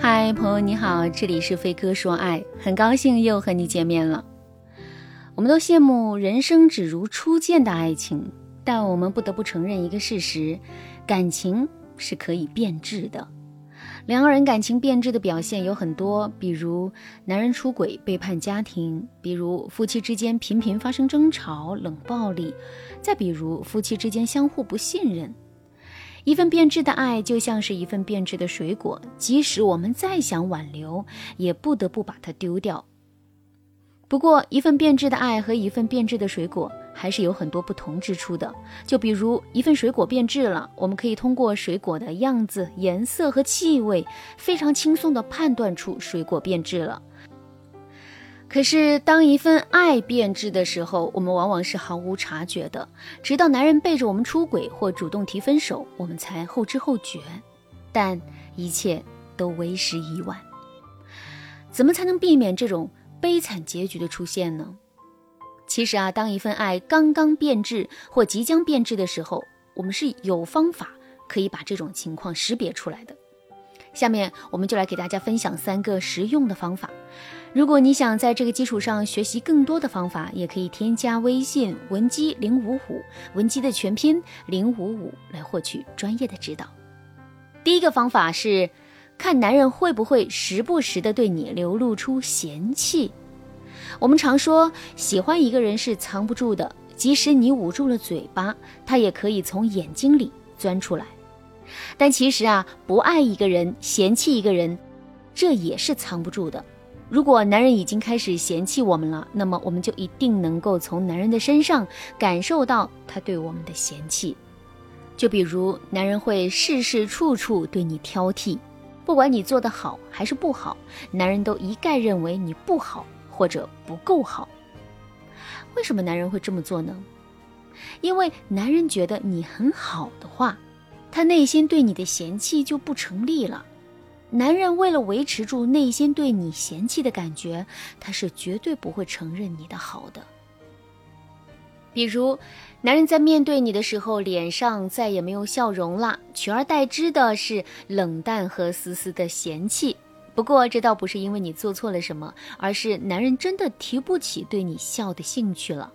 嗨，朋友你好，这里是飞哥说爱，很高兴又和你见面了。我们都羡慕人生只如初见的爱情，但我们不得不承认一个事实：感情是可以变质的。两个人感情变质的表现有很多，比如男人出轨背叛家庭，比如夫妻之间频频发生争吵冷暴力，再比如夫妻之间相互不信任。一份变质的爱就像是一份变质的水果，即使我们再想挽留，也不得不把它丢掉。不过，一份变质的爱和一份变质的水果。还是有很多不同之处的，就比如一份水果变质了，我们可以通过水果的样子、颜色和气味，非常轻松地判断出水果变质了。可是，当一份爱变质的时候，我们往往是毫无察觉的，直到男人背着我们出轨或主动提分手，我们才后知后觉。但一切都为时已晚。怎么才能避免这种悲惨结局的出现呢？其实啊，当一份爱刚刚变质或即将变质的时候，我们是有方法可以把这种情况识别出来的。下面我们就来给大家分享三个实用的方法。如果你想在这个基础上学习更多的方法，也可以添加微信文姬零五五，文姬的全拼零五五来获取专业的指导。第一个方法是看男人会不会时不时的对你流露出嫌弃。我们常说，喜欢一个人是藏不住的，即使你捂住了嘴巴，他也可以从眼睛里钻出来。但其实啊，不爱一个人，嫌弃一个人，这也是藏不住的。如果男人已经开始嫌弃我们了，那么我们就一定能够从男人的身上感受到他对我们的嫌弃。就比如，男人会事事处处对你挑剔，不管你做得好还是不好，男人都一概认为你不好。或者不够好，为什么男人会这么做呢？因为男人觉得你很好的话，他内心对你的嫌弃就不成立了。男人为了维持住内心对你嫌弃的感觉，他是绝对不会承认你的好的。比如，男人在面对你的时候，脸上再也没有笑容了，取而代之的是冷淡和丝丝的嫌弃。不过，这倒不是因为你做错了什么，而是男人真的提不起对你笑的兴趣了。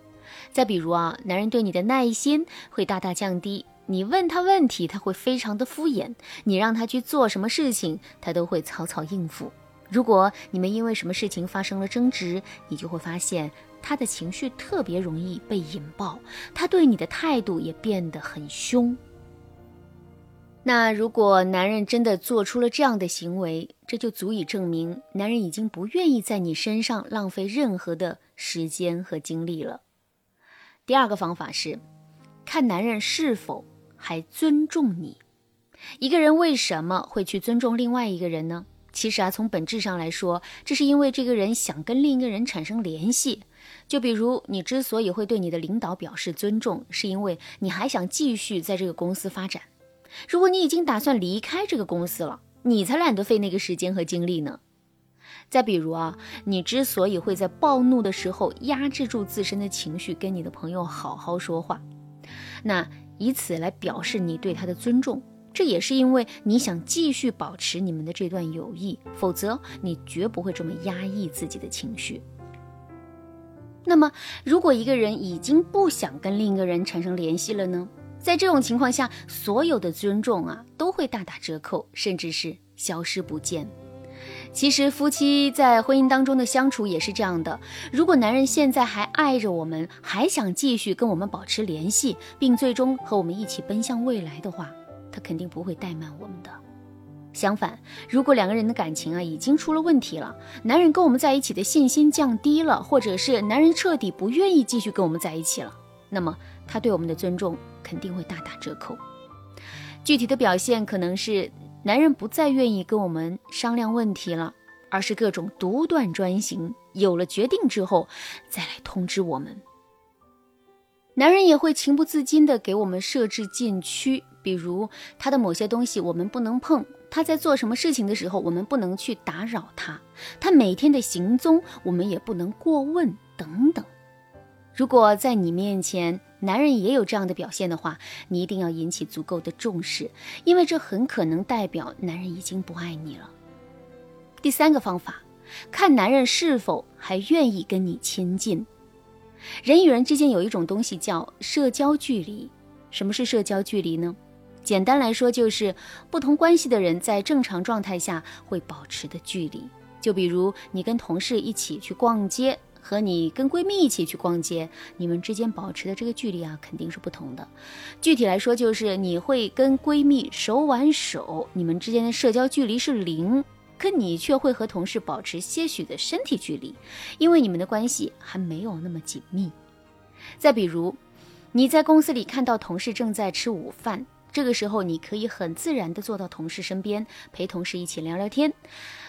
再比如啊，男人对你的耐心会大大降低，你问他问题，他会非常的敷衍；你让他去做什么事情，他都会草草应付。如果你们因为什么事情发生了争执，你就会发现他的情绪特别容易被引爆，他对你的态度也变得很凶。那如果男人真的做出了这样的行为，这就足以证明男人已经不愿意在你身上浪费任何的时间和精力了。第二个方法是，看男人是否还尊重你。一个人为什么会去尊重另外一个人呢？其实啊，从本质上来说，这是因为这个人想跟另一个人产生联系。就比如你之所以会对你的领导表示尊重，是因为你还想继续在这个公司发展。如果你已经打算离开这个公司了，你才懒得费那个时间和精力呢。再比如啊，你之所以会在暴怒的时候压制住自身的情绪，跟你的朋友好好说话，那以此来表示你对他的尊重，这也是因为你想继续保持你们的这段友谊，否则你绝不会这么压抑自己的情绪。那么，如果一个人已经不想跟另一个人产生联系了呢？在这种情况下，所有的尊重啊都会大打折扣，甚至是消失不见。其实夫妻在婚姻当中的相处也是这样的。如果男人现在还爱着我们，还想继续跟我们保持联系，并最终和我们一起奔向未来的话，他肯定不会怠慢我们的。相反，如果两个人的感情啊已经出了问题了，男人跟我们在一起的信心降低了，或者是男人彻底不愿意继续跟我们在一起了，那么他对我们的尊重。肯定会大打折扣。具体的表现可能是男人不再愿意跟我们商量问题了，而是各种独断专行。有了决定之后再来通知我们。男人也会情不自禁地给我们设置禁区，比如他的某些东西我们不能碰，他在做什么事情的时候我们不能去打扰他，他每天的行踪我们也不能过问等等。如果在你面前，男人也有这样的表现的话，你一定要引起足够的重视，因为这很可能代表男人已经不爱你了。第三个方法，看男人是否还愿意跟你亲近。人与人之间有一种东西叫社交距离。什么是社交距离呢？简单来说，就是不同关系的人在正常状态下会保持的距离。就比如你跟同事一起去逛街，和你跟闺蜜一起去逛街，你们之间保持的这个距离啊，肯定是不同的。具体来说，就是你会跟闺蜜手挽手，你们之间的社交距离是零，可你却会和同事保持些许的身体距离，因为你们的关系还没有那么紧密。再比如，你在公司里看到同事正在吃午饭。这个时候，你可以很自然地坐到同事身边，陪同事一起聊聊天。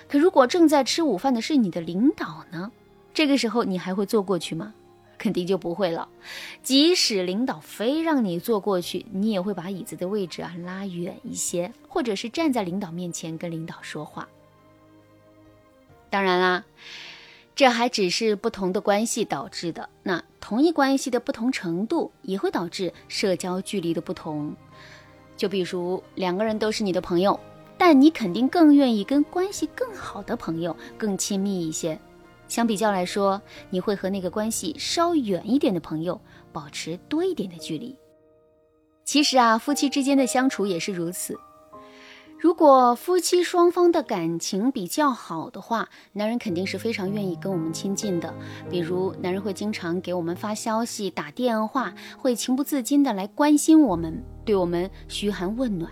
可如果正在吃午饭的是你的领导呢？这个时候，你还会坐过去吗？肯定就不会了。即使领导非让你坐过去，你也会把椅子的位置啊拉远一些，或者是站在领导面前跟领导说话。当然啦，这还只是不同的关系导致的。那同一关系的不同程度，也会导致社交距离的不同。就比如两个人都是你的朋友，但你肯定更愿意跟关系更好的朋友更亲密一些。相比较来说，你会和那个关系稍远一点的朋友保持多一点的距离。其实啊，夫妻之间的相处也是如此。如果夫妻双方的感情比较好的话，男人肯定是非常愿意跟我们亲近的。比如，男人会经常给我们发消息、打电话，会情不自禁的来关心我们，对我们嘘寒问暖。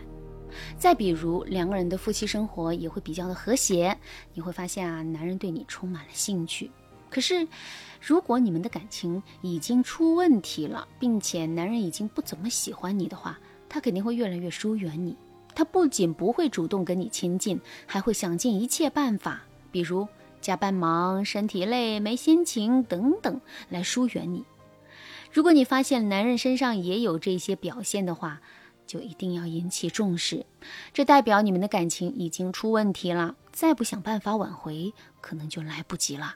再比如，两个人的夫妻生活也会比较的和谐。你会发现啊，男人对你充满了兴趣。可是，如果你们的感情已经出问题了，并且男人已经不怎么喜欢你的话，他肯定会越来越疏远你。他不仅不会主动跟你亲近，还会想尽一切办法，比如加班忙、身体累、没心情等等，来疏远你。如果你发现男人身上也有这些表现的话，就一定要引起重视，这代表你们的感情已经出问题了，再不想办法挽回，可能就来不及了。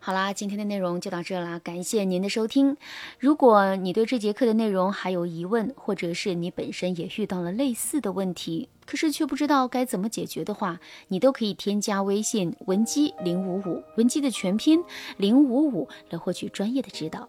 好啦，今天的内容就到这啦，感谢您的收听。如果你对这节课的内容还有疑问，或者是你本身也遇到了类似的问题，可是却不知道该怎么解决的话，你都可以添加微信文姬零五五，文姬的全拼零五五，来获取专业的指导。